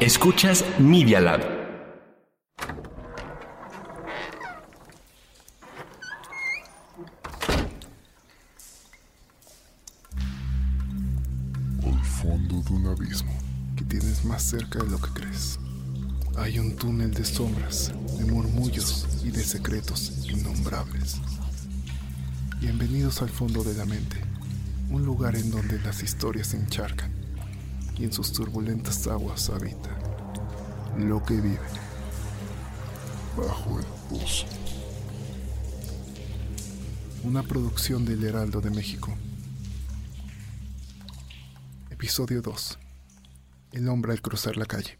Escuchas Media Lab. Al fondo de un abismo que tienes más cerca de lo que crees. Hay un túnel de sombras, de murmullos y de secretos innombrables. Bienvenidos al fondo de la mente, un lugar en donde las historias se encharcan y en sus turbulentas aguas habita lo que vive bajo el pozo. Una producción del Heraldo de México. Episodio 2. El hombre al cruzar la calle.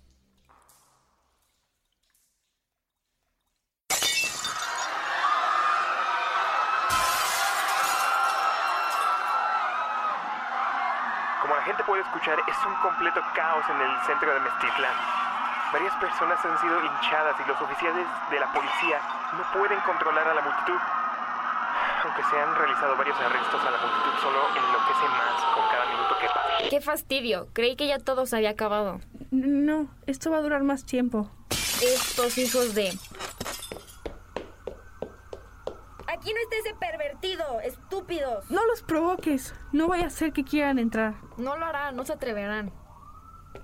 Como la gente puede escuchar, es un completo caos en el centro de Mestitlán. Varias personas han sido hinchadas y los oficiales de la policía no pueden controlar a la multitud. Aunque se han realizado varios arrestos a la multitud, solo enloquece más con cada minuto que pasa. Qué fastidio. Creí que ya todo se había acabado. No, esto va a durar más tiempo. Estos hijos de... Aquí no está ese pervertido, estúpidos. No los provoques. No vaya a ser que quieran entrar. No lo harán, no se atreverán.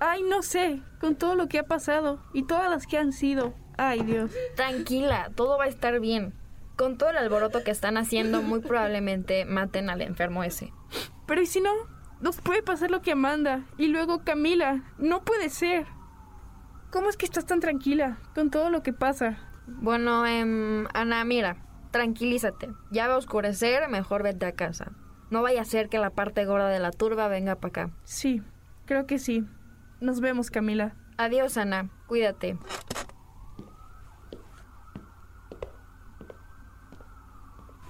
Ay, no sé, con todo lo que ha pasado y todas las que han sido. Ay, Dios. Tranquila, todo va a estar bien. Con todo el alboroto que están haciendo, muy probablemente maten al enfermo ese. Pero ¿y si no? Nos puede pasar lo que Amanda y luego Camila. No puede ser. ¿Cómo es que estás tan tranquila con todo lo que pasa? Bueno, em, Ana, mira, tranquilízate. Ya va a oscurecer, mejor vete a casa. No vaya a ser que la parte gorda de la turba venga para acá. Sí, creo que sí. Nos vemos, Camila. Adiós, Ana. Cuídate.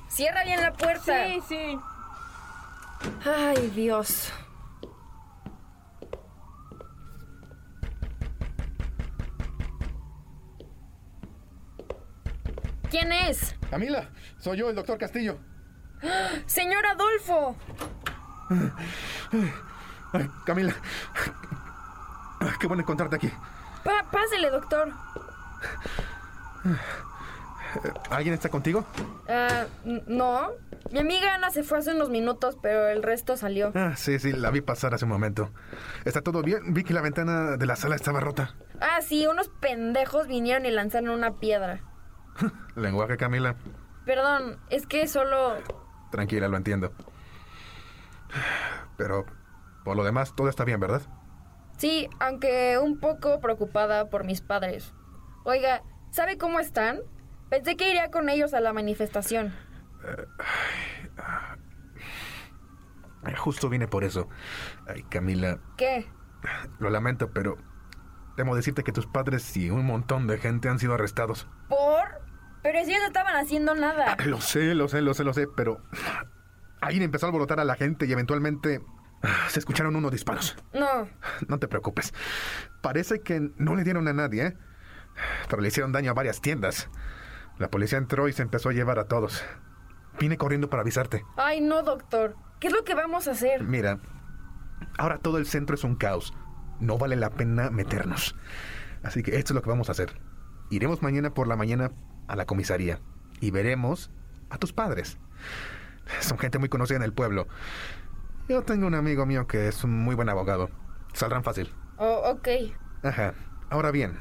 Cierra bien la puerta. Sí, sí. Ay, Dios. ¿Quién es? Camila, soy yo, el doctor Castillo. Señor Adolfo. Ay, Camila. Qué bueno encontrarte aquí. Pa- pásele, doctor. ¿Alguien está contigo? N- no. Mi amiga Ana se fue hace unos minutos, pero el resto salió. Ah, sí, sí, la vi pasar hace un momento. ¿Está todo bien? Vi que la ventana de la sala estaba rota. Ah, sí, unos pendejos vinieron y lanzaron una piedra. Lenguaje, Camila. Perdón, es que solo... Tranquila, lo entiendo. Pero, por lo demás, todo está bien, ¿verdad? Sí, aunque un poco preocupada por mis padres. Oiga, ¿sabe cómo están? Pensé que iría con ellos a la manifestación. Eh, Justo vine por eso. Ay, Camila, ¿Qué? lo lamento, pero temo decirte que tus padres y un montón de gente han sido arrestados. ¿Por? Pero si ellos no estaban haciendo nada. Lo sé, lo sé, lo sé, lo sé, pero alguien empezó a alborotar a la gente y eventualmente ah, se escucharon unos disparos. No. No te preocupes. Parece que no le dieron a nadie, ¿eh? pero le hicieron daño a varias tiendas. La policía entró y se empezó a llevar a todos. Vine corriendo para avisarte. Ay, no, doctor. ¿Qué es lo que vamos a hacer? Mira, ahora todo el centro es un caos. No vale la pena meternos. Así que esto es lo que vamos a hacer. Iremos mañana por la mañana a la comisaría y veremos a tus padres. Son gente muy conocida en el pueblo. Yo tengo un amigo mío que es un muy buen abogado. Saldrán fácil. Oh, ok. Ajá. Ahora bien,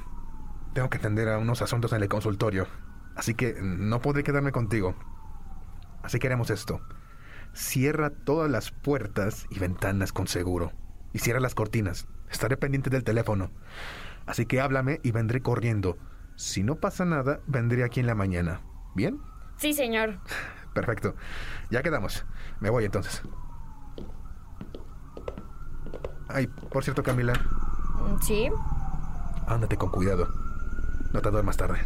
tengo que atender a unos asuntos en el consultorio. Así que no podré quedarme contigo. Así que haremos esto. Cierra todas las puertas y ventanas con seguro. Y cierra las cortinas. Estaré pendiente del teléfono. Así que háblame y vendré corriendo. Si no pasa nada, vendré aquí en la mañana. ¿Bien? Sí, señor. Perfecto. Ya quedamos. Me voy entonces. Ay, por cierto, Camila. ¿Sí? Ándate con cuidado. No te más tarde.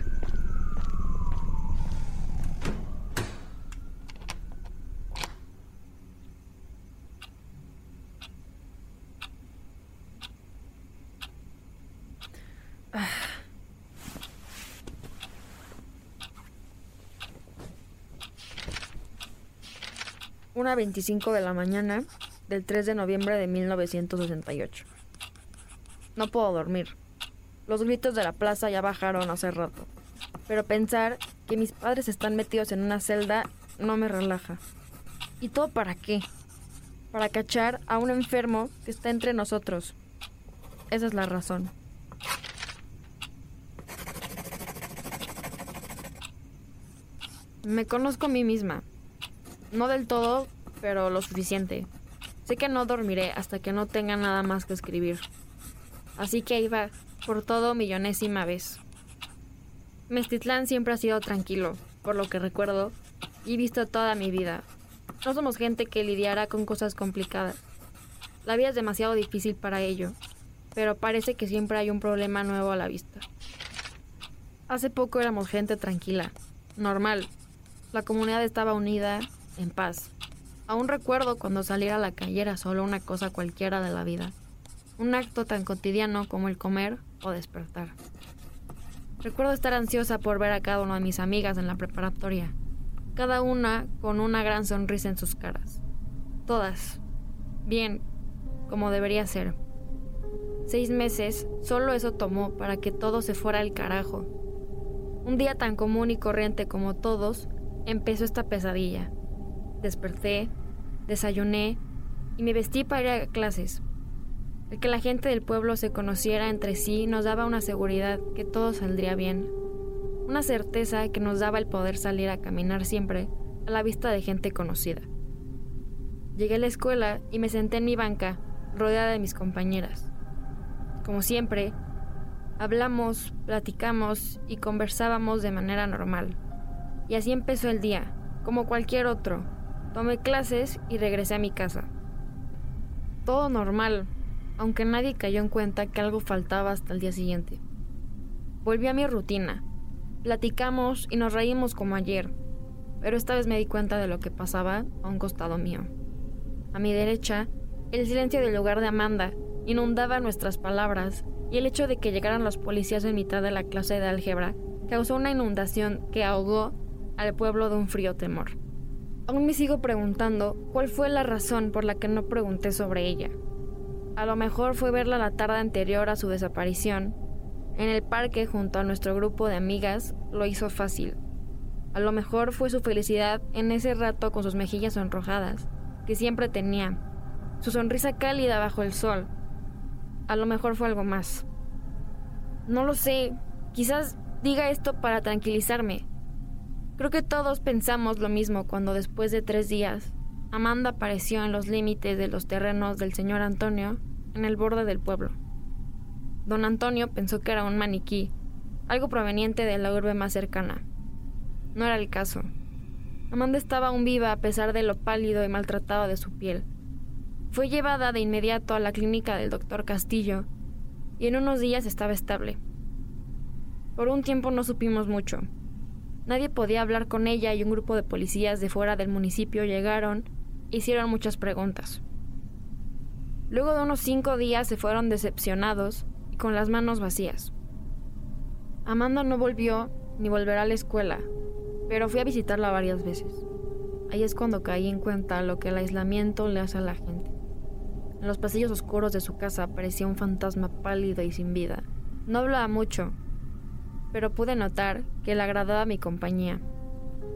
Una 25 de la mañana del 3 de noviembre de 1968. No puedo dormir. Los gritos de la plaza ya bajaron hace rato. Pero pensar que mis padres están metidos en una celda no me relaja. ¿Y todo para qué? Para cachar a un enfermo que está entre nosotros. Esa es la razón. Me conozco a mí misma. No del todo, pero lo suficiente. Sé que no dormiré hasta que no tenga nada más que escribir. Así que iba por todo millonésima vez. Mestitlán siempre ha sido tranquilo, por lo que recuerdo, y visto toda mi vida. No somos gente que lidiará con cosas complicadas. La vida es demasiado difícil para ello, pero parece que siempre hay un problema nuevo a la vista. Hace poco éramos gente tranquila, normal. La comunidad estaba unida, en paz. Aún recuerdo cuando salir a la calle era solo una cosa cualquiera de la vida. Un acto tan cotidiano como el comer o despertar. Recuerdo estar ansiosa por ver a cada una de mis amigas en la preparatoria, cada una con una gran sonrisa en sus caras. Todas. Bien, como debería ser. Seis meses, solo eso tomó para que todo se fuera al carajo. Un día tan común y corriente como todos, empezó esta pesadilla. Desperté, desayuné y me vestí para ir a clases. El que la gente del pueblo se conociera entre sí nos daba una seguridad que todo saldría bien. Una certeza que nos daba el poder salir a caminar siempre a la vista de gente conocida. Llegué a la escuela y me senté en mi banca, rodeada de mis compañeras. Como siempre, hablamos, platicamos y conversábamos de manera normal. Y así empezó el día, como cualquier otro, Tomé clases y regresé a mi casa. Todo normal, aunque nadie cayó en cuenta que algo faltaba hasta el día siguiente. Volví a mi rutina. Platicamos y nos reímos como ayer, pero esta vez me di cuenta de lo que pasaba a un costado mío. A mi derecha, el silencio del lugar de Amanda inundaba nuestras palabras y el hecho de que llegaran los policías en mitad de la clase de álgebra causó una inundación que ahogó al pueblo de un frío temor. Aún me sigo preguntando cuál fue la razón por la que no pregunté sobre ella. A lo mejor fue verla la tarde anterior a su desaparición. En el parque junto a nuestro grupo de amigas lo hizo fácil. A lo mejor fue su felicidad en ese rato con sus mejillas sonrojadas, que siempre tenía, su sonrisa cálida bajo el sol. A lo mejor fue algo más. No lo sé, quizás diga esto para tranquilizarme, Creo que todos pensamos lo mismo cuando después de tres días, Amanda apareció en los límites de los terrenos del señor Antonio, en el borde del pueblo. Don Antonio pensó que era un maniquí, algo proveniente de la urbe más cercana. No era el caso. Amanda estaba aún viva a pesar de lo pálido y maltratado de su piel. Fue llevada de inmediato a la clínica del doctor Castillo y en unos días estaba estable. Por un tiempo no supimos mucho. Nadie podía hablar con ella y un grupo de policías de fuera del municipio llegaron e hicieron muchas preguntas. Luego de unos cinco días se fueron decepcionados y con las manos vacías. Amanda no volvió ni volverá a la escuela, pero fui a visitarla varias veces. Ahí es cuando caí en cuenta lo que el aislamiento le hace a la gente. En los pasillos oscuros de su casa aparecía un fantasma pálido y sin vida. No hablaba mucho, pero pude notar que le agradaba mi compañía.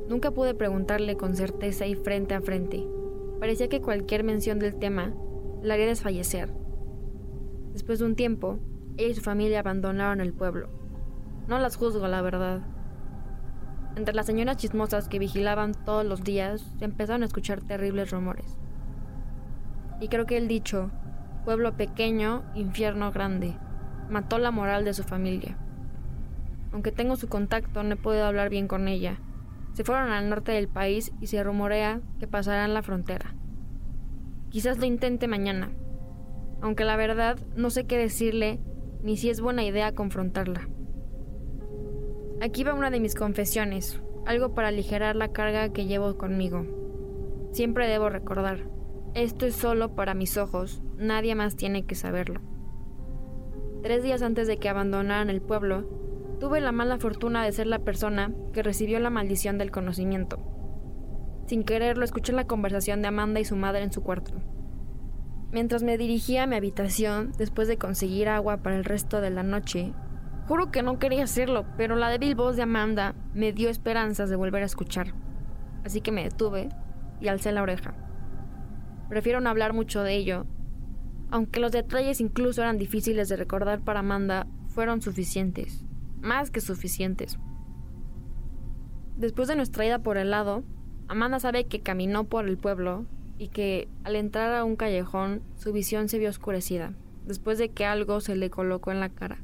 Nunca pude preguntarle con certeza y frente a frente. Parecía que cualquier mención del tema la haría desfallecer. Después de un tiempo, ella y su familia abandonaron el pueblo. No las juzgo, la verdad. Entre las señoras chismosas que vigilaban todos los días, se empezaron a escuchar terribles rumores. Y creo que el dicho, pueblo pequeño, infierno grande, mató la moral de su familia. Aunque tengo su contacto, no he podido hablar bien con ella. Se fueron al norte del país y se rumorea que pasarán la frontera. Quizás lo intente mañana, aunque la verdad no sé qué decirle ni si es buena idea confrontarla. Aquí va una de mis confesiones, algo para aligerar la carga que llevo conmigo. Siempre debo recordar, esto es solo para mis ojos, nadie más tiene que saberlo. Tres días antes de que abandonaran el pueblo, tuve la mala fortuna de ser la persona que recibió la maldición del conocimiento. Sin quererlo, escuché la conversación de Amanda y su madre en su cuarto. Mientras me dirigía a mi habitación, después de conseguir agua para el resto de la noche, juro que no quería hacerlo, pero la débil voz de Amanda me dio esperanzas de volver a escuchar. Así que me detuve y alcé la oreja. Prefiero no hablar mucho de ello, aunque los detalles incluso eran difíciles de recordar para Amanda, fueron suficientes, más que suficientes. Después de nuestra ida por el lado, Amanda sabe que caminó por el pueblo y que al entrar a un callejón su visión se vio oscurecida, después de que algo se le colocó en la cara.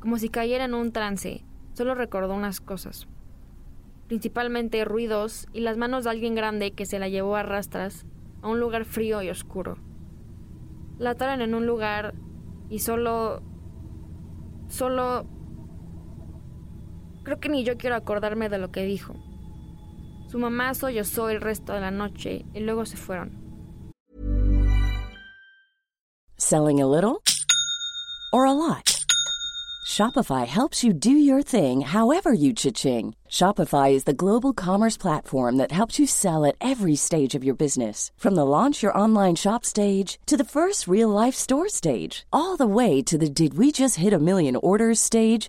Como si cayera en un trance, solo recordó unas cosas. Principalmente ruidos y las manos de alguien grande que se la llevó a rastras a un lugar frío y oscuro. La ataron en un lugar y solo... solo... Creo que ni yo quiero acordarme de lo que dijo. Su mamá sollozó el resto de la noche y luego se fueron. Selling a little or a lot? Shopify helps you do your thing however you cha-ching. Shopify is the global commerce platform that helps you sell at every stage of your business. From the launch your online shop stage to the first real life store stage, all the way to the did we just hit a million orders stage.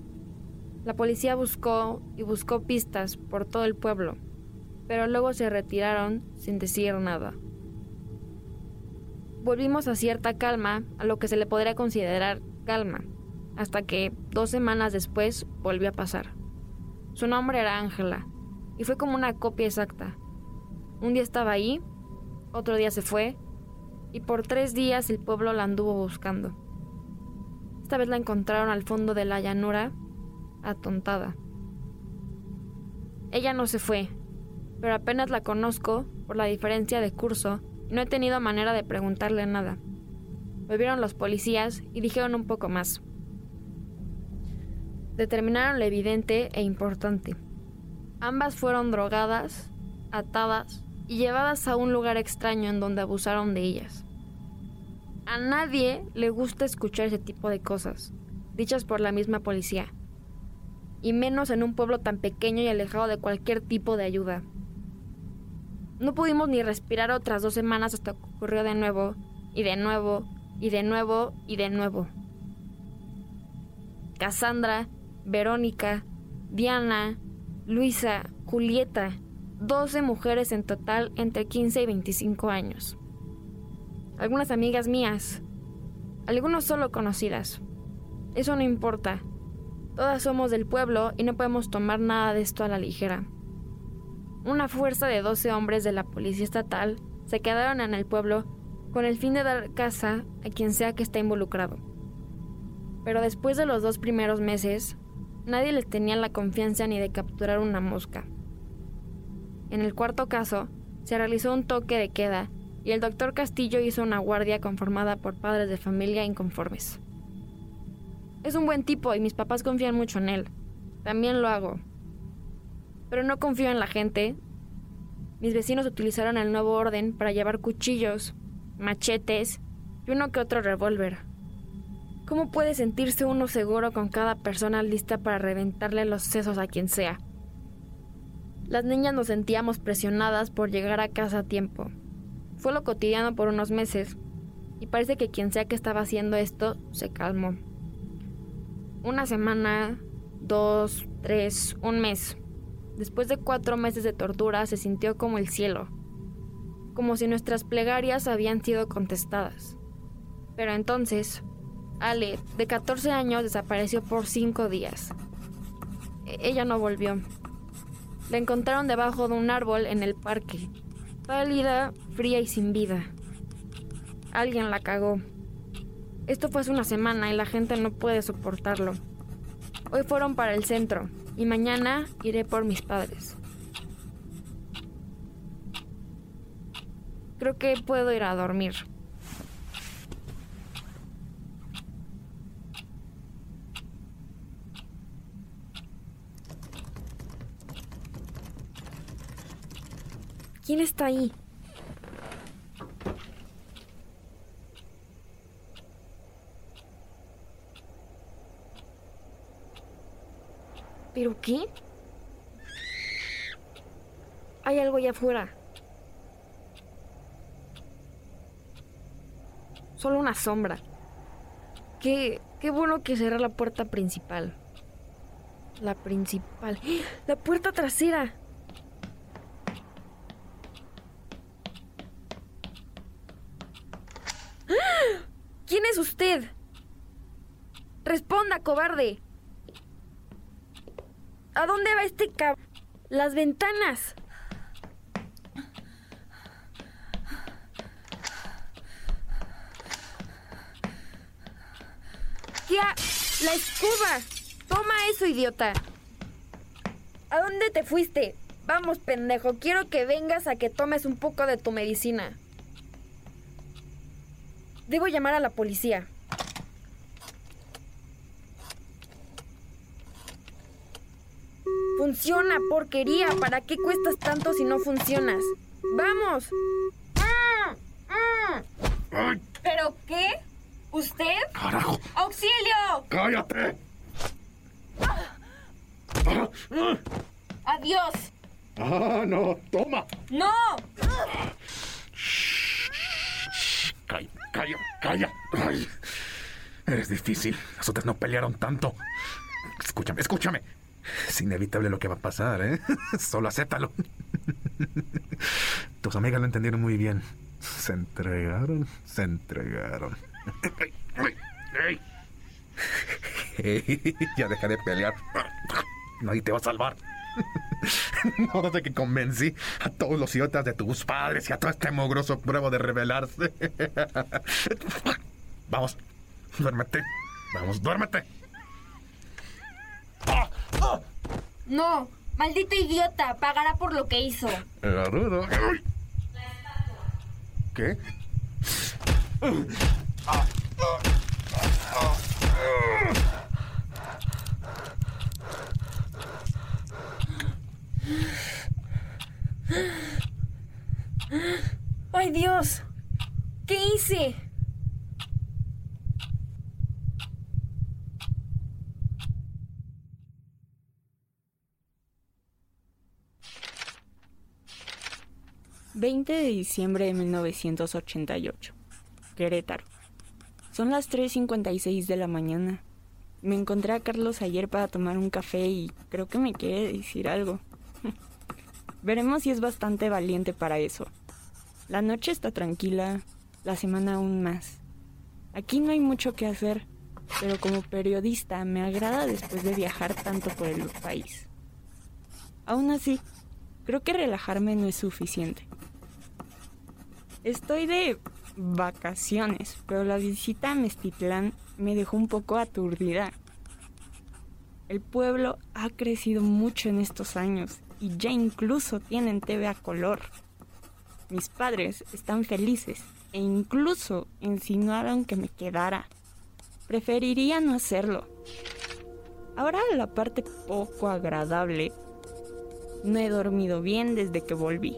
la policía buscó y buscó pistas por todo el pueblo, pero luego se retiraron sin decir nada. volvimos a cierta calma, a lo que se le podría considerar calma, hasta que dos semanas después volvió a pasar. Su nombre era Ángela, y fue como una copia exacta. Un día estaba ahí, otro día se fue, y por tres días el pueblo la anduvo buscando. Esta vez la encontraron al fondo de la llanura, atontada. Ella no se fue, pero apenas la conozco por la diferencia de curso no he tenido manera de preguntarle nada. Volvieron los policías y dijeron un poco más. Determinaron lo evidente e importante. Ambas fueron drogadas, atadas y llevadas a un lugar extraño en donde abusaron de ellas. A nadie le gusta escuchar ese tipo de cosas, dichas por la misma policía. Y menos en un pueblo tan pequeño y alejado de cualquier tipo de ayuda. No pudimos ni respirar otras dos semanas hasta que ocurrió de nuevo, y de nuevo, y de nuevo, y de nuevo. Cassandra, Verónica, Diana, Luisa, Julieta, 12 mujeres en total entre 15 y 25 años. Algunas amigas mías, algunos solo conocidas. Eso no importa. Todas somos del pueblo y no podemos tomar nada de esto a la ligera. Una fuerza de 12 hombres de la policía estatal se quedaron en el pueblo con el fin de dar caza a quien sea que esté involucrado. Pero después de los dos primeros meses, nadie les tenía la confianza ni de capturar una mosca. En el cuarto caso, se realizó un toque de queda y el doctor Castillo hizo una guardia conformada por padres de familia inconformes. Es un buen tipo y mis papás confían mucho en él. También lo hago. Pero no confío en la gente. Mis vecinos utilizaron el nuevo orden para llevar cuchillos, machetes y uno que otro revólver. ¿Cómo puede sentirse uno seguro con cada persona lista para reventarle los sesos a quien sea? Las niñas nos sentíamos presionadas por llegar a casa a tiempo. Fue lo cotidiano por unos meses, y parece que quien sea que estaba haciendo esto se calmó. Una semana, dos, tres, un mes. Después de cuatro meses de tortura se sintió como el cielo, como si nuestras plegarias habían sido contestadas. Pero entonces, Ale, de 14 años, desapareció por cinco días. E-, ella no volvió. La encontraron debajo de un árbol en el parque, pálida, fría y sin vida. Alguien la cagó. Esto fue hace una semana y la gente no puede soportarlo. Hoy fueron para el centro y mañana iré por mis padres. Creo que puedo ir a dormir. ¿Quién está ahí? ¿Pero qué? Hay algo allá afuera. Solo una sombra. Qué, qué bueno que cerrar la puerta principal. La principal. ¡La puerta trasera! ¿Quién es usted? Responda, cobarde. ¿A dónde va este cab... Las ventanas. ¡Ya! ¡La escoba! Toma eso, idiota. ¿A dónde te fuiste? Vamos, pendejo, quiero que vengas a que tomes un poco de tu medicina. Debo llamar a la policía. Funciona, porquería. ¿Para qué cuestas tanto si no funcionas? ¡Vamos! ¿Pero qué? ¿Usted? ¡Carajo! ¡Auxilio! ¡Cállate! ¡Adiós! ¡Ah, no! ¡Toma! ¡No! Calla, calla, calla. Ay, eres difícil. Las otras no pelearon tanto. Escúchame, escúchame. Es inevitable lo que va a pasar, ¿eh? Solo acéptalo. Tus amigas lo entendieron muy bien. Se entregaron, se entregaron. ya deja de pelear. Nadie te va a salvar. No desde que convencí a todos los idiotas de tus padres y a todo este mogroso pruebo de rebelarse. Vamos, duérmete. Vamos, duérmete. No, maldito idiota, pagará por lo que hizo. La. ¿Qué? ¡Ay, Dios! ¿Qué hice? 20 de diciembre de 1988. Querétaro. Son las 3.56 de la mañana. Me encontré a Carlos ayer para tomar un café y creo que me quiere decir algo. Veremos si es bastante valiente para eso. La noche está tranquila, la semana aún más. Aquí no hay mucho que hacer, pero como periodista me agrada después de viajar tanto por el país. Aún así, creo que relajarme no es suficiente. Estoy de vacaciones, pero la visita a Mestitlán me dejó un poco aturdida. El pueblo ha crecido mucho en estos años y ya incluso tienen TV a color. Mis padres están felices e incluso insinuaron que me quedara. Preferiría no hacerlo. Ahora la parte poco agradable. No he dormido bien desde que volví.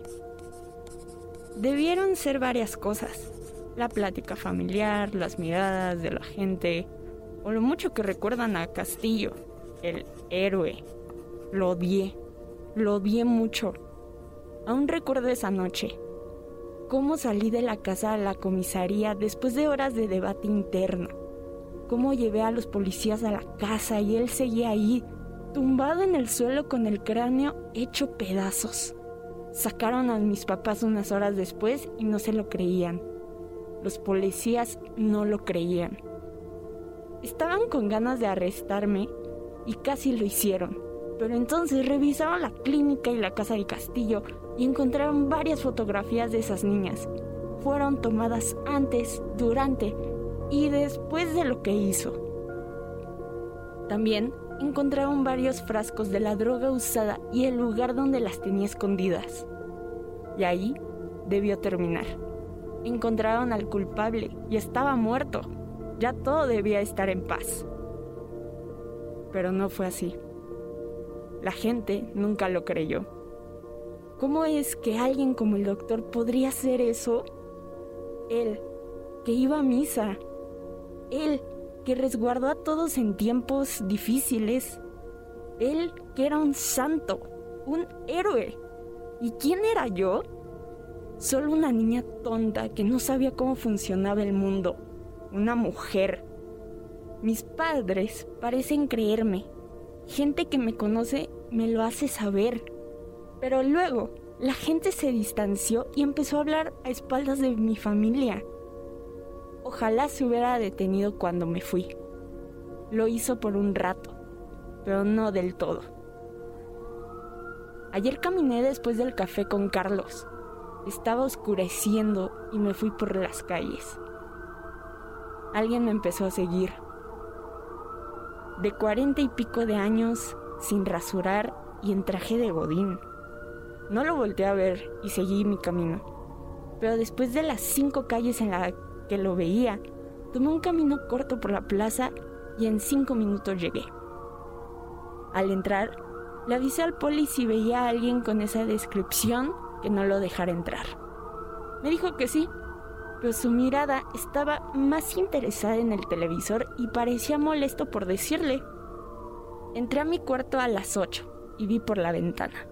Debieron ser varias cosas. La plática familiar, las miradas de la gente, o lo mucho que recuerdan a Castillo, el héroe. Lo odié, lo odié mucho. Aún recuerdo esa noche. Cómo salí de la casa a la comisaría después de horas de debate interno. Cómo llevé a los policías a la casa y él seguía ahí, tumbado en el suelo con el cráneo hecho pedazos. Sacaron a mis papás unas horas después y no se lo creían. Los policías no lo creían. Estaban con ganas de arrestarme y casi lo hicieron. Pero entonces revisaron la clínica y la casa de Castillo y encontraron varias fotografías de esas niñas. Fueron tomadas antes, durante y después de lo que hizo. También encontraron varios frascos de la droga usada y el lugar donde las tenía escondidas. Y ahí debió terminar. Encontraron al culpable y estaba muerto. Ya todo debía estar en paz. Pero no fue así. La gente nunca lo creyó. ¿Cómo es que alguien como el doctor podría hacer eso? Él, que iba a misa. Él, que resguardó a todos en tiempos difíciles. Él, que era un santo, un héroe. ¿Y quién era yo? Solo una niña tonta que no sabía cómo funcionaba el mundo. Una mujer. Mis padres parecen creerme. Gente que me conoce me lo hace saber. Pero luego, la gente se distanció y empezó a hablar a espaldas de mi familia. Ojalá se hubiera detenido cuando me fui. Lo hizo por un rato, pero no del todo. Ayer caminé después del café con Carlos. Estaba oscureciendo y me fui por las calles. Alguien me empezó a seguir. De cuarenta y pico de años, sin rasurar y en traje de godín. No lo volteé a ver y seguí mi camino. Pero después de las cinco calles en las que lo veía, tomé un camino corto por la plaza y en cinco minutos llegué. Al entrar, le avisé al poli si veía a alguien con esa descripción que no lo dejara entrar. Me dijo que sí, pero su mirada estaba más interesada en el televisor y parecía molesto por decirle. Entré a mi cuarto a las 8 y vi por la ventana.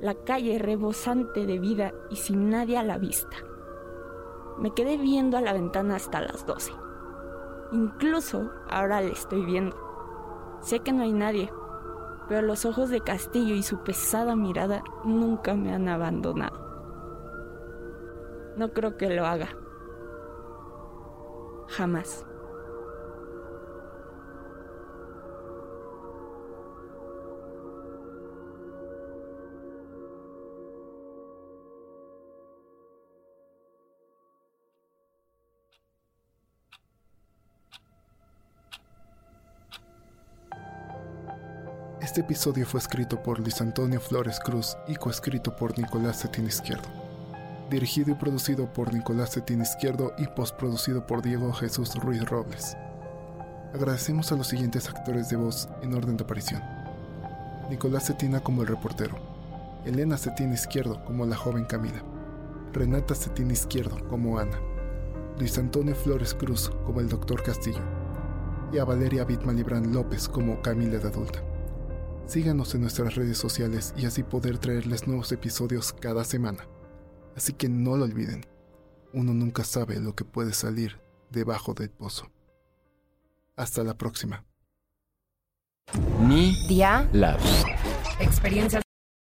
La calle rebosante de vida y sin nadie a la vista. Me quedé viendo a la ventana hasta las 12. Incluso ahora le estoy viendo. Sé que no hay nadie, pero los ojos de Castillo y su pesada mirada nunca me han abandonado. No creo que lo haga. Jamás. Este episodio fue escrito por Luis Antonio Flores Cruz y coescrito por Nicolás Cetín Izquierdo. Dirigido y producido por Nicolás Cetín Izquierdo y postproducido por Diego Jesús Ruiz Robles. Agradecemos a los siguientes actores de voz en orden de aparición. Nicolás Cetina como el reportero, Elena Cetín Izquierdo como la joven Camila, Renata Cetín Izquierdo como Ana, Luis Antonio Flores Cruz como el doctor Castillo y a Valeria Bitman Librán López como Camila de adulta. Síganos en nuestras redes sociales y así poder traerles nuevos episodios cada semana. Así que no lo olviden. Uno nunca sabe lo que puede salir debajo del pozo. Hasta la próxima. Día Labs. Experiencias